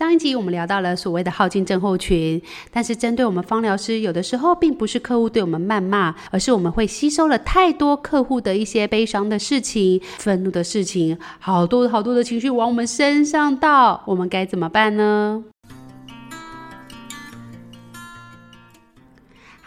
上一集我们聊到了所谓的耗尽症候群，但是针对我们芳疗师，有的时候并不是客户对我们谩骂，而是我们会吸收了太多客户的一些悲伤的事情、愤怒的事情，好多好多的情绪往我们身上倒，我们该怎么办呢？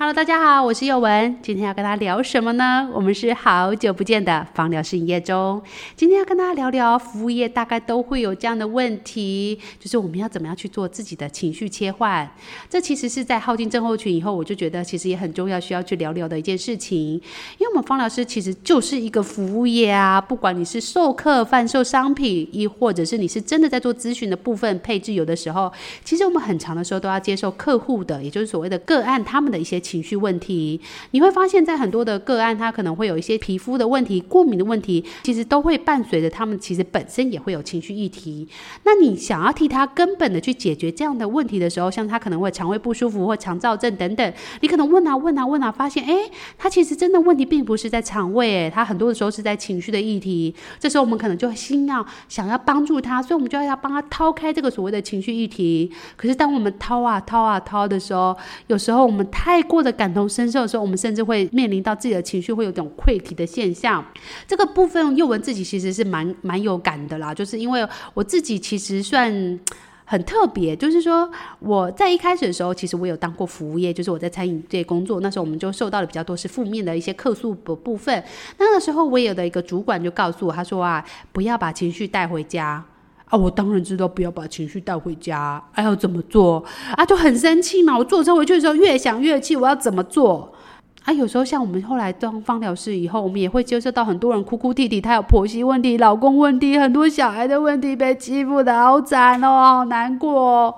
？Hello，大家好，我是宥雯。今天要跟大家聊什么呢？我们是好久不见的芳疗师营业中。今天要跟大家聊聊服务业大概都会有这样的问题，就是我们要怎么样去做自己的情绪切换。这其实是在耗尽症候群以后，我就觉得其实也很重要，需要去聊聊的一件事情。因为我们芳疗师其实就是一个服务业啊，不管你是授课、贩售商品，亦或者是你是真的在做咨询的部分配置，有的时候其实我们很长的时候都要接受客户的，也就是所谓的个案他们的一些。情绪问题，你会发现在很多的个案，他可能会有一些皮肤的问题、过敏的问题，其实都会伴随着他们，其实本身也会有情绪议题。那你想要替他根本的去解决这样的问题的时候，像他可能会肠胃不舒服或肠躁症等等，你可能问啊问啊问啊，发现哎，他其实真的问题并不是在肠胃，哎，他很多的时候是在情绪的议题。这时候我们可能就心要想要帮助他，所以我们就要要帮他掏开这个所谓的情绪议题。可是当我们掏啊掏啊掏的时候，有时候我们太过的感同身受的时候，我们甚至会面临到自己的情绪会有种溃堤的现象。这个部分，幼文自己其实是蛮蛮有感的啦，就是因为我自己其实算很特别，就是说我在一开始的时候，其实我有当过服务业，就是我在餐饮业工作，那时候我们就受到的比较多是负面的一些客诉的部分。那个时候，我有的一个主管就告诉我，他说啊，不要把情绪带回家。啊，我当然知道不要把情绪带回家，还要怎么做啊？就很生气嘛。我坐车回去的时候，越想越气，我要怎么做啊？有时候像我们后来当方疗师以后，我们也会接受到很多人哭哭啼啼，他有婆媳问题、老公问题、很多小孩的问题，被欺负的好惨哦，好难过。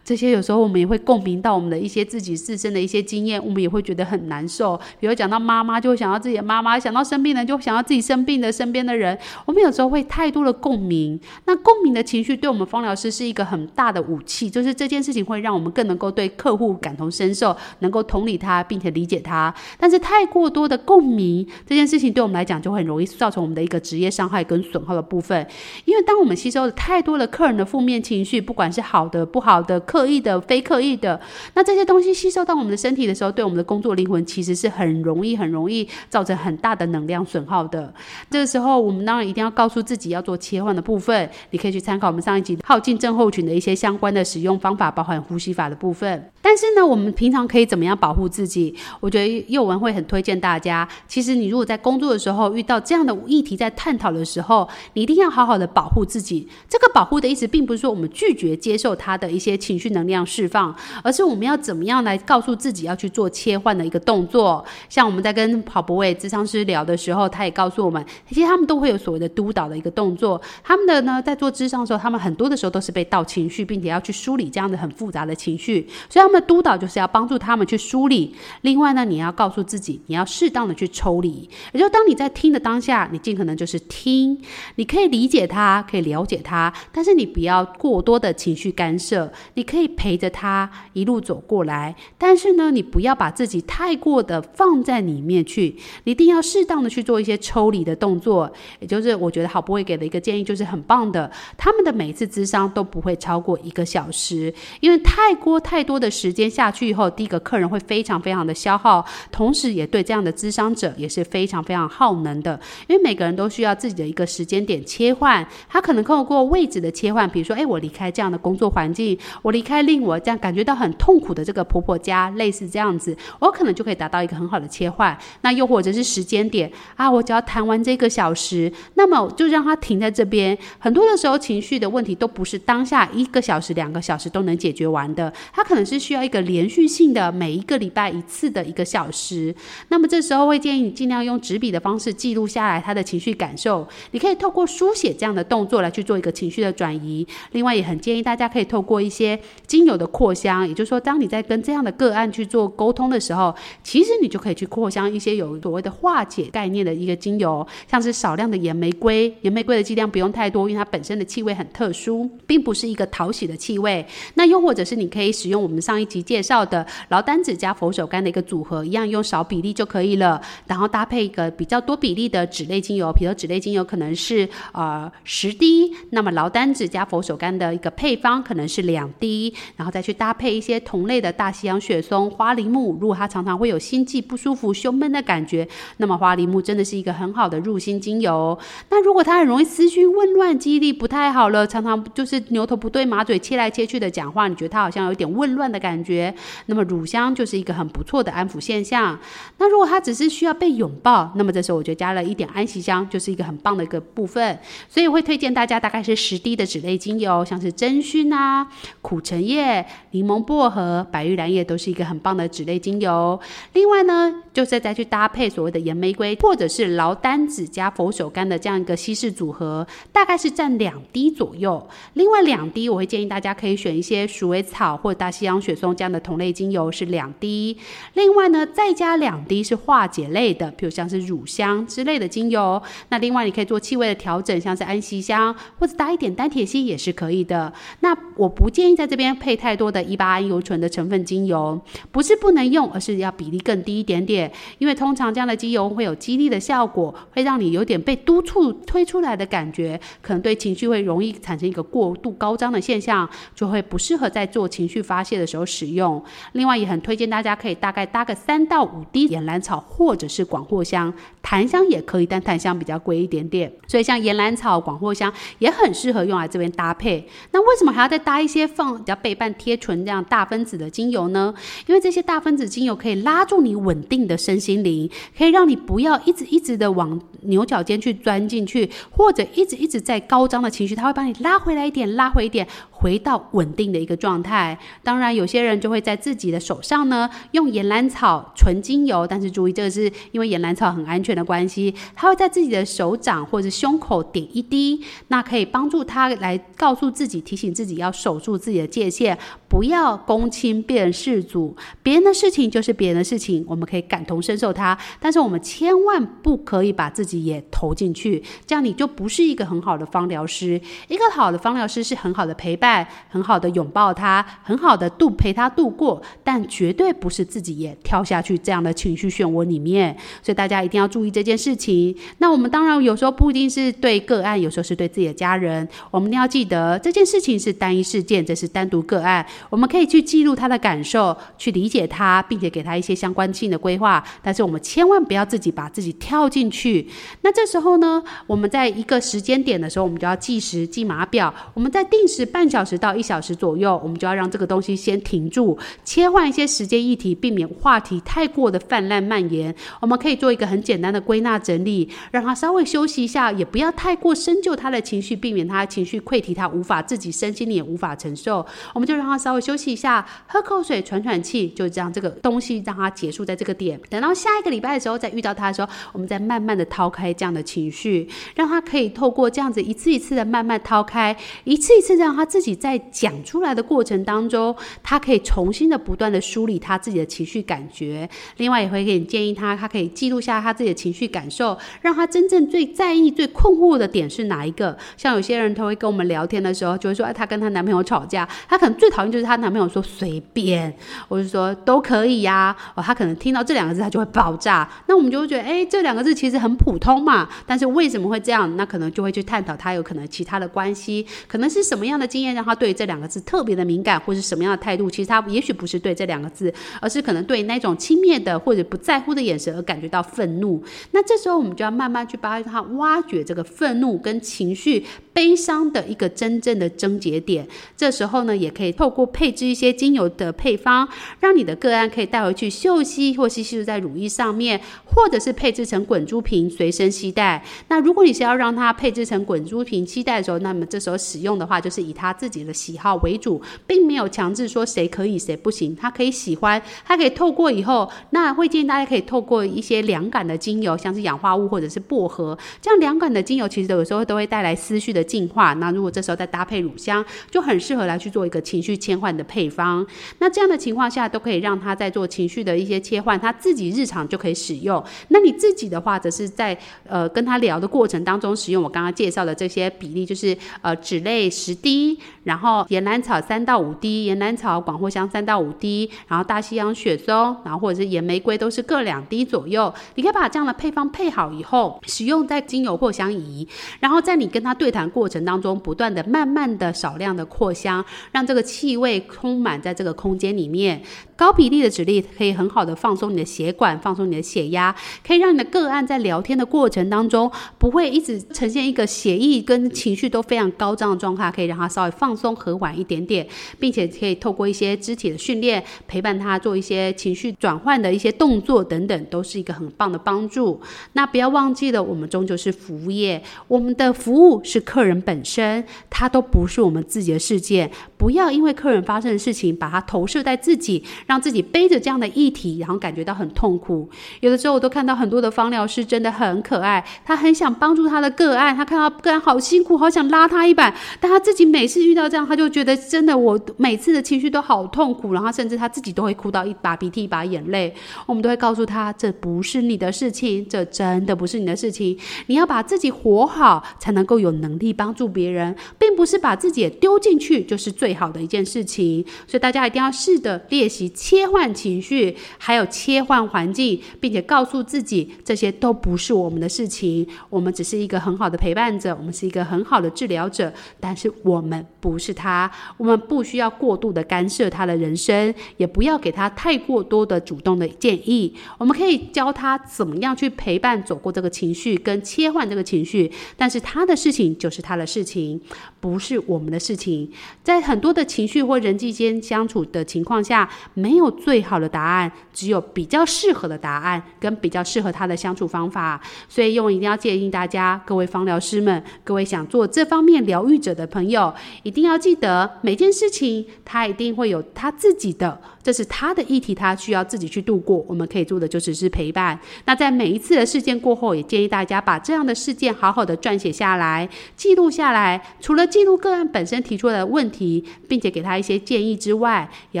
这些有时候我们也会共鸣到我们的一些自己自身的一些经验，我们也会觉得很难受。比如讲到妈妈，就会想到自己的妈妈；想到生病人，就想到自己生病的身边的人。我们有时候会太多的共鸣，那共鸣的情绪对我们芳疗师是一个很大的武器，就是这件事情会让我们更能够对客户感同身受，能够同理他，并且理解他。但是太过多的共鸣，这件事情对我们来讲就很容易造成我们的一个职业伤害跟损耗的部分。因为当我们吸收了太多的客人的负面情绪，不管是好的、不好的。刻意的、非刻意的，那这些东西吸收到我们的身体的时候，对我们的工作灵魂其实是很容易、很容易造成很大的能量损耗的。这个时候，我们当然一定要告诉自己要做切换的部分。你可以去参考我们上一集耗尽症候群的一些相关的使用方法，包含呼吸法的部分。但是呢，我们平常可以怎么样保护自己？我觉得宥雯会很推荐大家。其实你如果在工作的时候遇到这样的议题，在探讨的时候，你一定要好好的保护自己。这个保护的意思，并不是说我们拒绝接受他的一些情绪。能量释放，而是我们要怎么样来告诉自己要去做切换的一个动作。像我们在跟郝柏玮咨商师聊的时候，他也告诉我们，其实他们都会有所谓的督导的一个动作。他们的呢，在做咨商的时候，他们很多的时候都是被盗情绪，并且要去梳理这样的很复杂的情绪。所以他们的督导就是要帮助他们去梳理。另外呢，你要告诉自己，你要适当的去抽离。也就当你在听的当下，你尽可能就是听，你可以理解他，可以了解他，但是你不要过多的情绪干涉。你。可以陪着他一路走过来，但是呢，你不要把自己太过的放在里面去，你一定要适当的去做一些抽离的动作。也就是我觉得好不会给的一个建议就是很棒的，他们的每一次咨商都不会超过一个小时，因为太过太多的时间下去以后，第一个客人会非常非常的消耗，同时也对这样的咨商者也是非常非常耗能的，因为每个人都需要自己的一个时间点切换，他可能透过位置的切换，比如说，哎，我离开这样的工作环境，我离。开令我这样感觉到很痛苦的这个婆婆家，类似这样子，我可能就可以达到一个很好的切换。那又或者是时间点啊，我只要谈完这个小时，那么就让他停在这边。很多的时候，情绪的问题都不是当下一个小时、两个小时都能解决完的，他可能是需需要一个连续性的，每一个礼拜一次的一个小时。那么这时候会建议你尽量用纸笔的方式记录下来他的情绪感受。你可以透过书写这样的动作来去做一个情绪的转移。另外，也很建议大家可以透过一些。精油的扩香，也就是说，当你在跟这样的个案去做沟通的时候，其实你就可以去扩香一些有所谓的化解概念的一个精油，像是少量的岩玫瑰，岩玫瑰的剂量不用太多，因为它本身的气味很特殊，并不是一个讨喜的气味。那又或者是你可以使用我们上集介绍的劳丹脂加佛手柑的一个组合，一样用少比例就可以了。然后搭配一个比较多比例的脂类精油，比如脂类精油可能是呃十滴，那么劳丹脂加佛手柑的一个配方可能是两滴，然后再去搭配一些同类的大西洋雪松、花梨木。如果它常常会有心悸不舒服、胸闷的感觉，那么花梨木真的是一个很好的入心精油。那如果它很容易思绪混乱、记忆力不太好了，常常就是牛头不对马嘴、切来切去的讲话，你觉得它好像有点混乱的感觉，感觉那么乳香就是一个很不错的安抚现象。那如果它只是需要被拥抱，那么这时候我就加了一点安息香，就是一个很棒的一个部分。所以会推荐大家大概是十滴的脂类精油，像是真薰啊、苦橙叶、柠檬薄荷、白玉兰叶都是一个很棒的脂类精油。另外呢，就是再去搭配所谓的岩玫瑰或者是劳丹脂加佛手柑的这样一个稀释组合，大概是占两滴左右。另外两滴，我会建议大家可以选一些鼠尾草或者大西洋雪松这样的同类精油，是两滴。另外呢，再加两滴是化解类的，比如像是乳香之类的精油。那另外你可以做气味的调整，像是安息香或者搭一点单萜烯也是可以的。那我不建议在这边配太多的一八桉油醇的成分精油，不是不能用，而是要比例更低一点点。因为通常这样的精油会有激励的效果，会让你有点被督促推出来的感觉，可能对情绪会容易产生一个过度高涨的现象，就会不适合在做情绪发泄的时候使用。另外也很推荐大家可以大概搭个三到五滴岩兰草或者是广藿香，檀香也可以，但檀香比较贵一点点。所以像岩兰草、广藿香也很适合用来这边搭配。那为什么还要再搭一些放比较背半贴唇这样大分子的精油呢？因为这些大分子精油可以拉住你稳定的身心灵，可以让你不要一直一直的往牛角尖去钻进去，或者一直一直在高涨的情绪，它会把你拉回来一点，拉回一点，回到稳定的一个状态。当然，有些人就会在自己的手上呢用岩兰草纯精油，但是注意这个是因为岩兰草很安全的关系，他会在自己的手掌或者胸口点一滴，那可以帮助他来告诉自己，提醒自己要守住自己的界限，不要公亲变世主，别人的事情就是别人的事情，我们可以感同身受他，但是我们千万不可以把自己也投进去，这样你就不是一个很好的方疗师。一个好的方疗师是很好的陪伴，很好的拥抱他，很好的度陪他度过，但绝对不是自己也跳下去这样的情绪漩涡里面。所以大家一定要注意这件事情。那我们当然有时候不一定是对个案，有时候是对自己的家人。我们一定要记得这件事情是单一事件，这是单独个案，我们可以去记录他的感受，去理解他，并且给他一些相关性的规划。但是我们千万不要自己把自己跳进去。那这时候呢，我们在一个时间点的时候，我们就要计时、记码表。我们在定时半小时到一小时左右，我们就要让这个东西先停住，切换一些时间议题，避免话题太过的泛滥蔓延。我们可以做一个很简单的归纳整理，让他稍微休息一下，也不要太过深究他的情绪，避免他情绪溃堤，他无法自己身心里也无法承受。我们就让他稍微休息一下，喝口水，喘喘气，就这样这个东西让他结束在这个点。等到下一个礼拜的时候，再遇到他的时候，我们再慢慢的掏开这样的情绪，让他可以透过这样子一次一次的慢慢掏开，一次一次让他自己在讲出来的过程当中，他可以重新的不断的梳理他自己的情绪感觉。另外也会给你建议他，他可以记录下他自己的情绪感受，让他真正最在意、最困惑的点是哪一个。像有些人他会跟我们聊天的时候，就会说，哎，他跟他男朋友吵架，他可能最讨厌就是她男朋友说随便，我就说都可以呀，哦，他可能听到这两个字他就会爆炸。那我们就会觉得，哎，这两个字其实很普通嘛，但是为什么会这样？那可能就会去探讨他有可能其他的关系，可能是什么样的经验让他对这两个字特别的敏感，或是什么样的态度？其实他也许不是对这两个字，而是可能对那种轻蔑的或者不在乎的眼神而感觉到愤怒。那这时候我们就要慢慢去帮他挖掘这个愤怒跟情绪、悲伤的一个真正的症结点。这时候呢，也可以透过配置一些精油的配方，让你的个案可以带回去嗅吸，或是吸入在乳液上面，或者是配置成滚珠瓶随身携带。那如果你是要让它配置成滚珠瓶携带的时候，那么这时候使用的话，就是以他自己的喜好为主，并没有强制说谁可以谁不行。他可以喜欢，他可以透过以后，那会建议大家可以透过一些凉感的精油，像是氧化物或者是薄荷，这样凉感的精油其实有时候都会带来思绪的净化。那如果这时候再搭配乳香，就很适合来去做一个情绪切换的配方。那这样的情况下，都可以让他在做情绪的一些切换，他自己日常就可以使用。那你自己的话，则是在呃跟他聊的过程当中使用我刚刚介绍的这些比例，就是呃脂类十滴，然后岩兰草三到五滴，岩兰草、广藿香三到五滴，然后大西洋雪松，然后或者是岩玫瑰都是各两滴左右。你可以把这样的配方配好以后，使用在精油扩香仪，然后在你跟他对谈过程当中，不断的、慢慢的、少量的扩香，让这个气味充满在这个空间里面。高比例的指令可以很好的放松你的血管，放松你的血压，可以让你的个案在聊天的过程当中不会一直呈现一个血液跟情绪都非常高涨的状态，可以让他稍微放松和缓一点点，并且可以透过一些肢体的训练陪伴他做一些情绪转换的一些动作等等，都是一个很棒的帮助。那不要忘记了，我们终究是服务业，我们的服务是客人本身，他都不是我们自己的世界。不要因为客人人发生的事情，把它投射在自己，让自己背着这样的议题，然后感觉到很痛苦。有的时候，我都看到很多的芳疗师真的很可爱，他很想帮助他的个案，他看到个案好辛苦，好想拉他一把，但他自己每次遇到这样，他就觉得真的，我每次的情绪都好痛苦，然后甚至他自己都会哭到一把鼻涕一把眼泪。我们都会告诉他，这不是你的事情，这真的不是你的事情。你要把自己活好，才能够有能力帮助别人，并不是把自己丢进去就是。最好的一件事情，所以大家一定要试着练习切换情绪，还有切换环境，并且告诉自己，这些都不是我们的事情。我们只是一个很好的陪伴者，我们是一个很好的治疗者，但是我们不是他，我们不需要过度的干涉他的人生，也不要给他太过多的主动的建议。我们可以教他怎么样去陪伴走过这个情绪，跟切换这个情绪，但是他的事情就是他的事情，不是我们的事情。在很多的情绪或人际间相处的情况下，没有最好的答案，只有比较适合的答案跟比较适合他的相处方法。所以，用一定要建议大家，各位方疗师们，各位想做这方面疗愈者的朋友，一定要记得每件事情，他一定会有他自己的。这是他的议题，他需要自己去度过。我们可以做的就只是陪伴。那在每一次的事件过后，也建议大家把这样的事件好好的撰写下来，记录下来。除了记录个案本身提出的问题，并且给他一些建议之外，也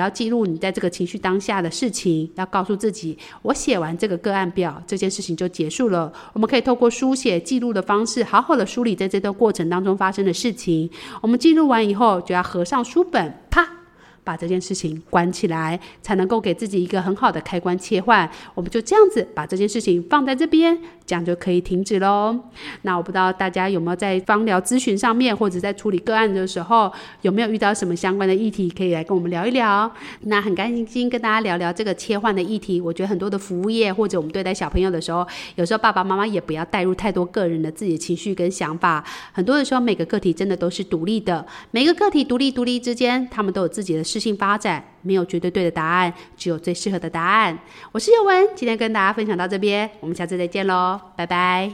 要记录你在这个情绪当下的事情。要告诉自己，我写完这个个案表，这件事情就结束了。我们可以透过书写记录的方式，好好的梳理在这段过程当中发生的事情。我们记录完以后，就要合上书本，啪。把这件事情关起来，才能够给自己一个很好的开关切换。我们就这样子把这件事情放在这边，这样就可以停止喽。那我不知道大家有没有在芳疗咨询上面，或者在处理个案的时候，有没有遇到什么相关的议题，可以来跟我们聊一聊。那很开心跟大家聊聊这个切换的议题。我觉得很多的服务业或者我们对待小朋友的时候，有时候爸爸妈妈也不要带入太多个人的自己的情绪跟想法。很多的时候，每个个体真的都是独立的，每个个体独立独立之间，他们都有自己的。适性发展，没有绝对对的答案，只有最适合的答案。我是宥雯，今天跟大家分享到这边，我们下次再见喽，拜拜。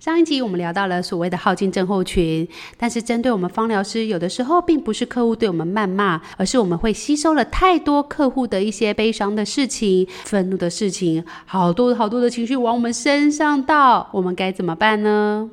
上一集我们聊到了所谓的耗尽症候群，但是针对我们芳疗师，有的时候并不是客户对我们谩骂，而是我们会吸收了太多客户的一些悲伤的事情、愤怒的事情，好多好多的情绪往我们身上倒，我们该怎么办呢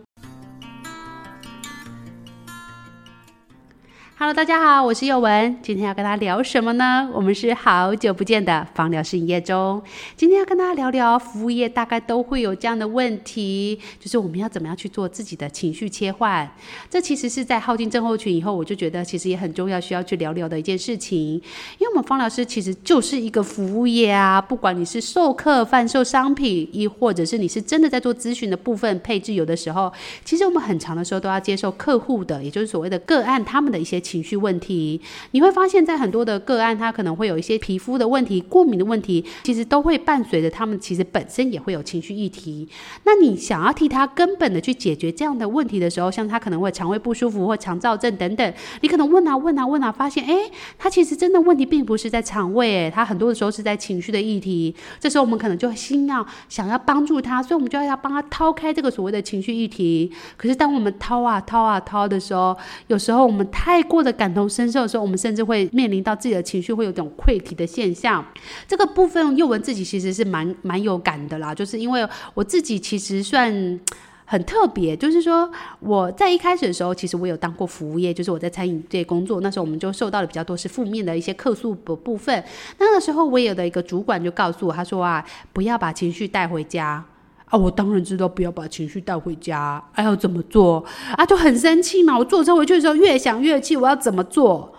？Hello，大家好，我是宥雯。今天要跟大家聊什么呢？我们是好久不见的芳疗师营业中。今天要跟大家聊聊服务业大概都会有这样的问题，就是我们要怎么样去做自己的情绪切换。这其实是在耗尽症候群以后，我就觉得其实也很重要，需要去聊聊的一件事情。因为我们芳疗师其实就是一个服务业啊，不管你是授课、贩售商品，亦或者是你是真的在做咨询的部分配置，有的时候其实我们很长的时候都要接受客户的，也就是所谓的个案他们的一些。情绪问题，你会发现在很多的个案，他可能会有一些皮肤的问题、过敏的问题，其实都会伴随着他们，其实本身也会有情绪议题。那你想要替他根本的去解决这样的问题的时候，像他可能会肠胃不舒服或肠躁症等等，你可能问啊问啊问啊，发现哎，他其实真的问题并不是在肠胃，哎，他很多的时候是在情绪的议题。这时候我们可能就心要想要帮助他，所以我们就要要帮他掏开这个所谓的情绪议题。可是当我们掏啊掏啊掏的时候，有时候我们太过。或者感同身受的时候，我们甚至会面临到自己的情绪会有种溃堤的现象。这个部分，幼文自己其实是蛮蛮有感的啦，就是因为我自己其实算很特别，就是说我在一开始的时候，其实我有当过服务业，就是我在餐饮业工作，那时候我们就受到了比较多是负面的一些客诉的部分。那个时候，我有的一个主管就告诉我，他说啊，不要把情绪带回家。啊，我当然知道不要把情绪带回家，哎、啊，要怎么做啊？就很生气嘛。我坐车回去的时候越想越气，我要怎么做？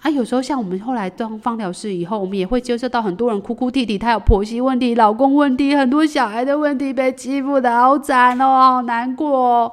啊，有时候像我们后来当方疗师以后，我们也会接受到很多人哭哭啼啼，他有婆媳问题、老公问题、很多小孩的问题，被欺负的好惨哦，好难过哦。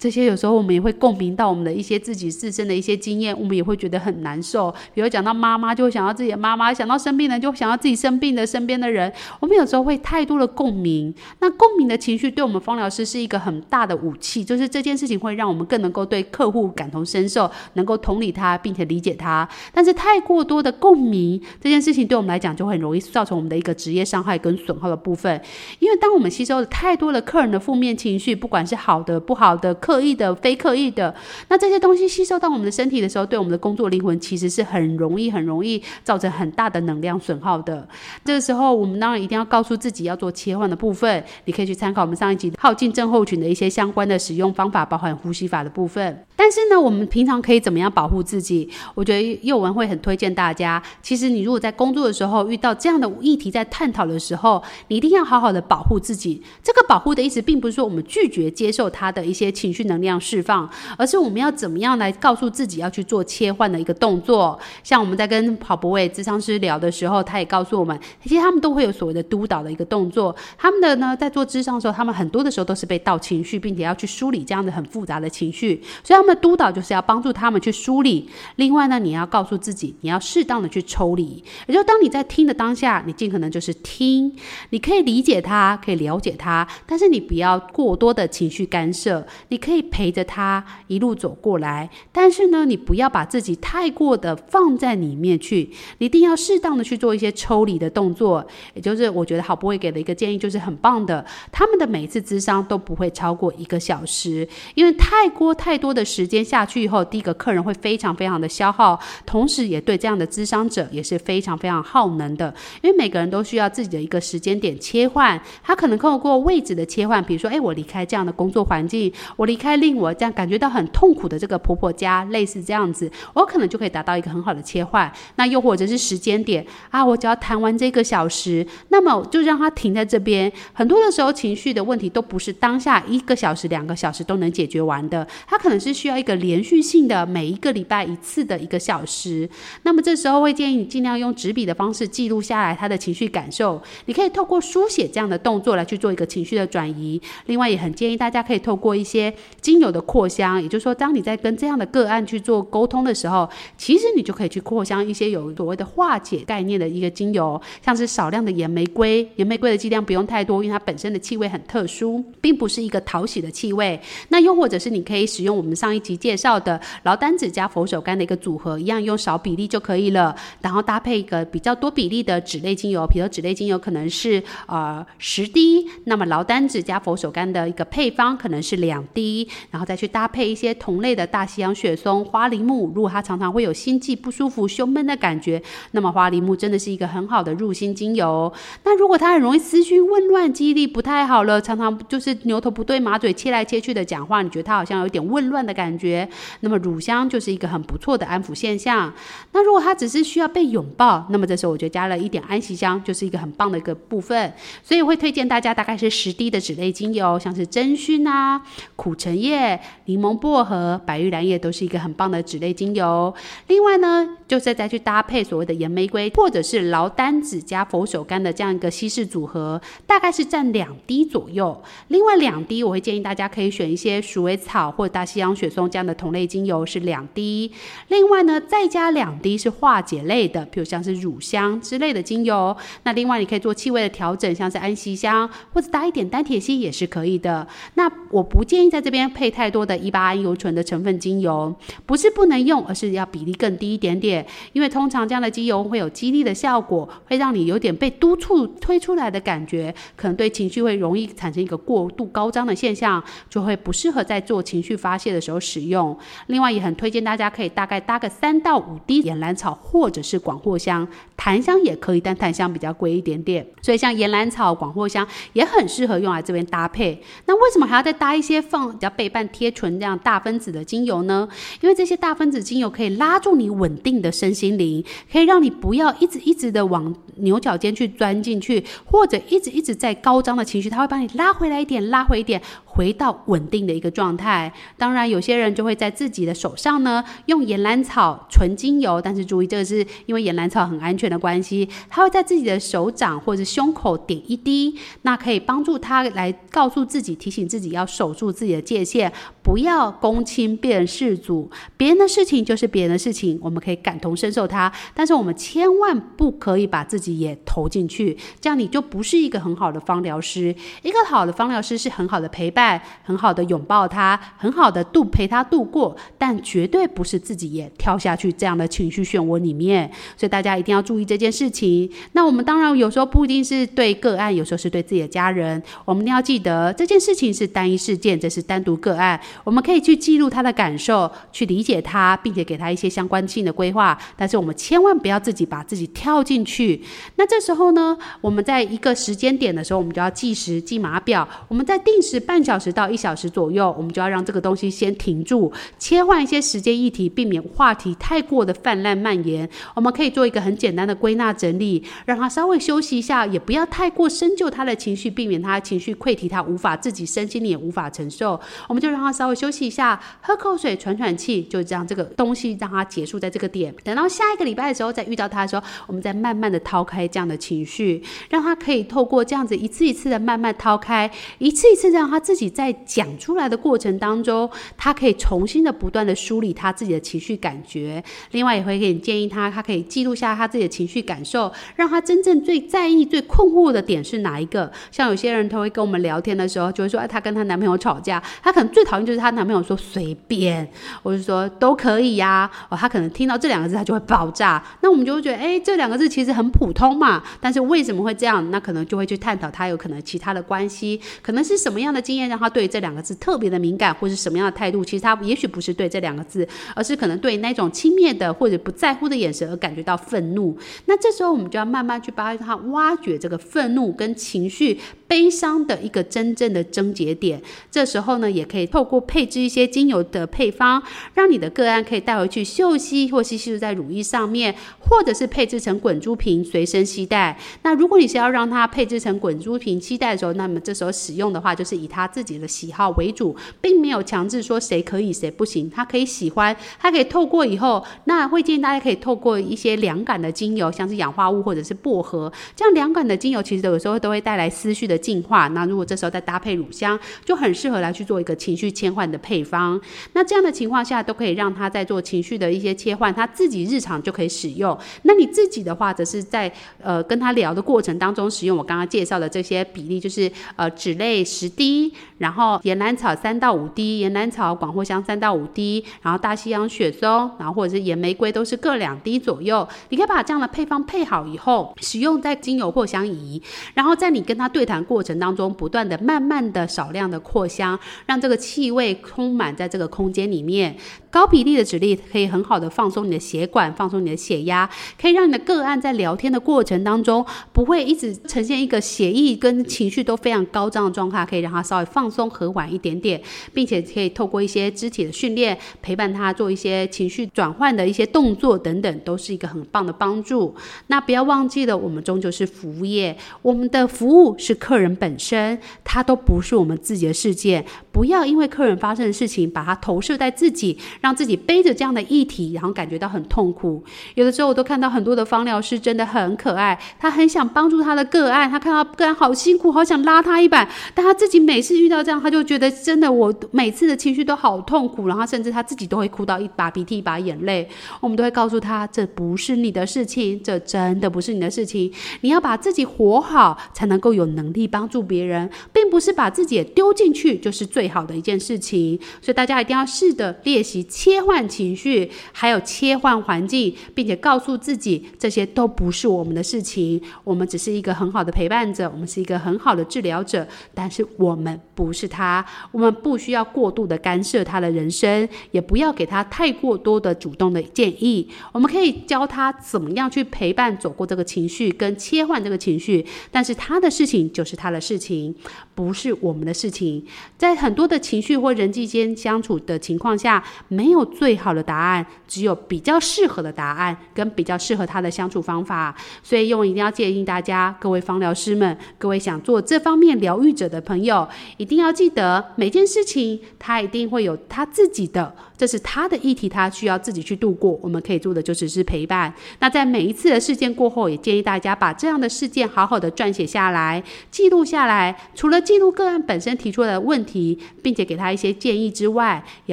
这些有时候我们也会共鸣到我们的一些自己自身的一些经验，我们也会觉得很难受。比如讲到妈妈，就会想到自己的妈妈；想到生病的，就想到自己生病的身边的人。我们有时候会太多的共鸣，那共鸣的情绪对我们芳疗师是一个很大的武器，就是这件事情会让我们更能够对客户感同身受，能够同理他，并且理解他。但是太过多的共鸣这件事情对我们来讲，就很容易造成我们的一个职业伤害跟损耗的部分。因为当我们吸收了太多的客人的负面情绪，不管是好的、不好的。刻意的、非刻意的，那这些东西吸收到我们的身体的时候，对我们的工作灵魂其实是很容易、很容易造成很大的能量损耗的。这个时候，我们当然一定要告诉自己要做切换的部分。你可以去参考我们上一集耗尽症候群的一些相关的使用方法，包含呼吸法的部分。但是呢，我们平常可以怎么样保护自己？我觉得幼文会很推荐大家。其实你如果在工作的时候遇到这样的议题，在探讨的时候，你一定要好好的保护自己。这个保护的意思，并不是说我们拒绝接受他的一些情绪。能量释放，而是我们要怎么样来告诉自己要去做切换的一个动作。像我们在跟郝柏玮咨商师聊的时候，他也告诉我们，其实他们都会有所谓的督导的一个动作。他们的呢，在做咨商的时候，他们很多的时候都是被盗情绪，并且要去梳理这样的很复杂的情绪。所以他们的督导就是要帮助他们去梳理。另外呢，你要告诉自己，你要适当的去抽离。也就当你在听的当下，你尽可能就是听，你可以理解他，可以了解他，但是你不要过多的情绪干涉。你可以。陪着他一路走过来，但是呢，你不要把自己太过的放在里面去，一定要适当的去做一些抽离的动作。也就是我觉得好不会给的一个建议，就是很棒的。他们的每一次咨商都不会超过一个小时，因为太过太多的时时间下去以后，第一个客人会非常非常的消耗，同时也对这样的咨商者也是非常非常耗能的。因为每个人都需要自己的一个时间点切换，他可能透过位置的切换，比如说，哎，我离开这样的工作环境，我离。开令我这样感觉到很痛苦的这个婆婆家，类似这样子，我可能就可以达到一个很好的切换。那又或者是时间点啊，我只要谈完这个小时，那么就让他停在这边。很多的时候，情绪的问题都不是当下一个小时、两个小时都能解决完的，他可能是需要一个连续性的，每一个礼拜一次的一个小时。那么这时候会建议你尽量用纸笔的方式记录下来他的情绪感受。你可以透过书写这样的动作来去做一个情绪的转移。另外，也很建议大家可以透过一些。精油的扩香，也就是说，当你在跟这样的个案去做沟通的时候，其实你就可以去扩香一些有所谓的化解概念的一个精油，像是少量的岩玫瑰，岩玫瑰的剂量不用太多，因为它本身的气味很特殊，并不是一个讨喜的气味。那又或者是你可以使用我们上一集介绍的劳丹脂加佛手柑的一个组合，一样用少比例就可以了，然后搭配一个比较多比例的脂类精油，比如脂类精油可能是呃十滴，那么劳丹脂加佛手柑的一个配方可能是两滴。然后再去搭配一些同类的大西洋雪松、花梨木。如果它常常会有心悸不舒服、胸闷的感觉，那么花梨木真的是一个很好的入心精油。那如果它很容易思绪混乱、记忆力不太好了，常常就是牛头不对马嘴、切来切去的讲话，你觉得它好像有点混乱的感，感觉那么乳香就是一个很不错的安抚现象。那如果它只是需要被拥抱，那么这时候我就加了一点安息香，就是一个很棒的一个部分。所以会推荐大家大概是十滴的脂类精油，像是真薰啊、苦橙叶。柠檬薄荷、白玉兰叶都是一个很棒的脂类精油。另外呢，就是再去搭配所谓的岩玫瑰，或者是劳丹脂加佛手柑的这样一个稀释组合，大概是占两滴左右。另外两滴，我会建议大家可以选一些鼠尾草或者大西洋雪松这样的同类精油，是两滴。另外呢，再加两滴是化解类的，比如像是乳香之类的精油。那另外你可以做气味的调整，像是安息香或者搭一点单铁烯也是可以的。那我不建议在这边配。太多的一八桉油醇的成分精油不是不能用，而是要比例更低一点点。因为通常这样的精油会有激励的效果，会让你有点被督促推出来的感觉，可能对情绪会容易产生一个过度高涨的现象，就会不适合在做情绪发泄的时候使用。另外，也很推荐大家可以大概搭个三到五滴岩兰草或者是广藿香，檀香也可以，但檀香比较贵一点点。所以像岩兰草、广藿香也很适合用来这边搭配。那为什么还要再搭一些放比较倍半贴唇这样大分子的精油呢？因为这些大分子精油可以拉住你稳定的身心灵，可以让你不要一直一直的往牛角尖去钻进去，或者一直一直在高涨的情绪，它会把你拉回来一点，拉回一点。回到稳定的一个状态。当然，有些人就会在自己的手上呢，用岩兰草纯精油，但是注意，这个是因为岩兰草很安全的关系，他会在自己的手掌或者胸口点一滴，那可以帮助他来告诉自己，提醒自己要守住自己的界限，不要公亲变世主。别人的事情就是别人的事情，我们可以感同身受他，但是我们千万不可以把自己也投进去，这样你就不是一个很好的芳疗师。一个好的芳疗师是很好的陪伴。很好的拥抱他，很好的度陪他度过，但绝对不是自己也跳下去这样的情绪漩涡里面，所以大家一定要注意这件事情。那我们当然有时候不一定是对个案，有时候是对自己的家人，我们一定要记得这件事情是单一事件，这是单独个案，我们可以去记录他的感受，去理解他，并且给他一些相关性的规划。但是我们千万不要自己把自己跳进去。那这时候呢，我们在一个时间点的时候，我们就要计时计码表，我们在定时半小时到一小时左右，我们就要让这个东西先停住，切换一些时间议题，避免话题太过的泛滥蔓延。我们可以做一个很简单的归纳整理，让他稍微休息一下，也不要太过深究他的情绪，避免他的情绪溃堤，他无法自己身心里也无法承受。我们就让他稍微休息一下，喝口水，喘喘气，就这样这个东西让他结束在这个点。等到下一个礼拜的时候再遇到他的时候，我们再慢慢的掏开这样的情绪，让他可以透过这样子一次一次的慢慢掏开，一次一次让他自己。在讲出来的过程当中，他可以重新的不断的梳理他自己的情绪感觉。另外也会给你建议他，他可以记录下他自己的情绪感受，让他真正最在意、最困惑的点是哪一个。像有些人他会跟我们聊天的时候，就会说，哎，他跟他男朋友吵架，他可能最讨厌就是她男朋友说随便，我就说都可以呀。哦，他可能听到这两个字他就会爆炸。那我们就会觉得，哎，这两个字其实很普通嘛，但是为什么会这样？那可能就会去探讨他有可能其他的关系，可能是什么样的经验。让他对这两个字特别的敏感，或是什么样的态度？其实他也许不是对这两个字，而是可能对那种轻蔑的或者不在乎的眼神而感觉到愤怒。那这时候我们就要慢慢去帮他挖掘这个愤怒跟情绪、悲伤的一个真正的症结点。这时候呢，也可以透过配置一些精油的配方，让你的个案可以带回去嗅吸，或是吸入在乳液上面，或者是配置成滚珠瓶随身携带。那如果你是要让它配置成滚珠瓶携带的时候，那么这时候使用的话，就是以他自己的喜好为主，并没有强制说谁可以谁不行。他可以喜欢，他可以透过以后，那会建议大家可以透过一些凉感的精油，像是氧化物或者是薄荷，这样凉感的精油其实有时候都会带来思绪的净化。那如果这时候再搭配乳香，就很适合来去做一个情绪切换的配方。那这样的情况下，都可以让他在做情绪的一些切换，他自己日常就可以使用。那你自己的话，则是在呃跟他聊的过程当中使用我刚刚介绍的这些比例，就是呃脂类十滴，然后岩兰草三到五滴，岩兰草、广藿香三到五滴，然后大西洋雪松，然后或者是岩玫瑰都是各两滴左右。你可以把这样的配方配好以后，使用在精油扩香仪，然后在你跟他对谈过程当中，不断的、慢慢的、少量的扩香，让这个气味充满在这个空间里面。高比例的脂粒可以很好的放松你的血管，放松你的血压，可以让你的个案在聊天的过程当中，不会一直呈现一个血液跟情绪都非常高涨的状态，可以让他稍微放松和缓一点点，并且可以透过一些肢体的训练，陪伴他做一些情绪转换的一些动作等等，都是一个很棒的帮助。那不要忘记了，我们终究是服务业，我们的服务是客人本身，他都不是我们自己的世界。不要因为客人发生的事情，把它投射在自己。让自己背着这样的议题，然后感觉到很痛苦。有的时候，我都看到很多的芳疗师真的很可爱，他很想帮助他的个案，他看到个案好辛苦，好想拉他一把。但他自己每次遇到这样，他就觉得真的，我每次的情绪都好痛苦，然后甚至他自己都会哭到一把鼻涕一把眼泪。我们都会告诉他，这不是你的事情，这真的不是你的事情。你要把自己活好，才能够有能力帮助别人，并不是把自己丢进去就是最好的一件事情。所以大家一定要试着练习。切换情绪，还有切换环境，并且告诉自己，这些都不是我们的事情。我们只是一个很好的陪伴者，我们是一个很好的治疗者，但是我们不是他。我们不需要过度的干涉他的人生，也不要给他太过多的主动的建议。我们可以教他怎么样去陪伴走过这个情绪，跟切换这个情绪。但是他的事情就是他的事情，不是我们的事情。在很多的情绪或人际间相处的情况下，没有最好的答案，只有比较适合的答案，跟比较适合他的相处方法。所以，用一定要建议大家，各位方疗师们，各位想做这方面疗愈者的朋友，一一定要记得每件事情，他一定会有他自己的，这是他的议题，他需要自己去度过。我们可以做的就只是陪伴。那在每一次的事件过后，也建议大家把这样的事件好好的撰写下来，记录下来。除了记录个案本身提出的问题，并且给他一些建议之外，也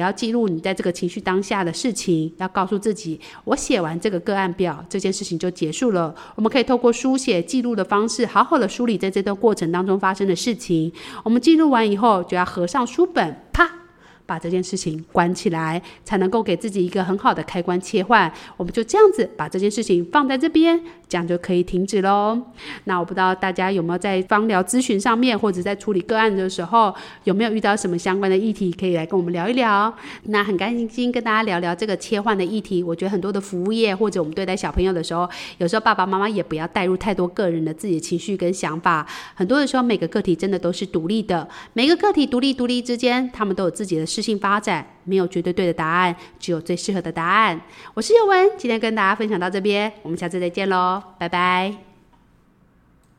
要记录你在这个情绪当下的事情。要告诉自己，我写完这个个案表，这件事情就结束了。我们可以透过书写记录的方式，好好的梳理在这段过程当中发生的事情。我们记录完以后，就要合上书本，啪。把这件事情关起来，才能够给自己一个很好的开关切换。我们就这样子把这件事情放在这边，这样就可以停止喽。那我不知道大家有没有在方疗咨询上面，或者在处理个案的时候，有没有遇到什么相关的议题，可以来跟我们聊一聊。那很开心跟大家聊聊这个切换的议题。我觉得很多的服务业或者我们对待小朋友的时候，有时候爸爸妈妈也不要带入太多个人的自己的情绪跟想法。很多的时候，每个个体真的都是独立的，每个个体独立独立之间，他们都有自己的。适性发展，没有绝对对的答案，只有最适合的答案。我是尤文，今天跟大家分享到这边，我们下次再见喽，拜拜。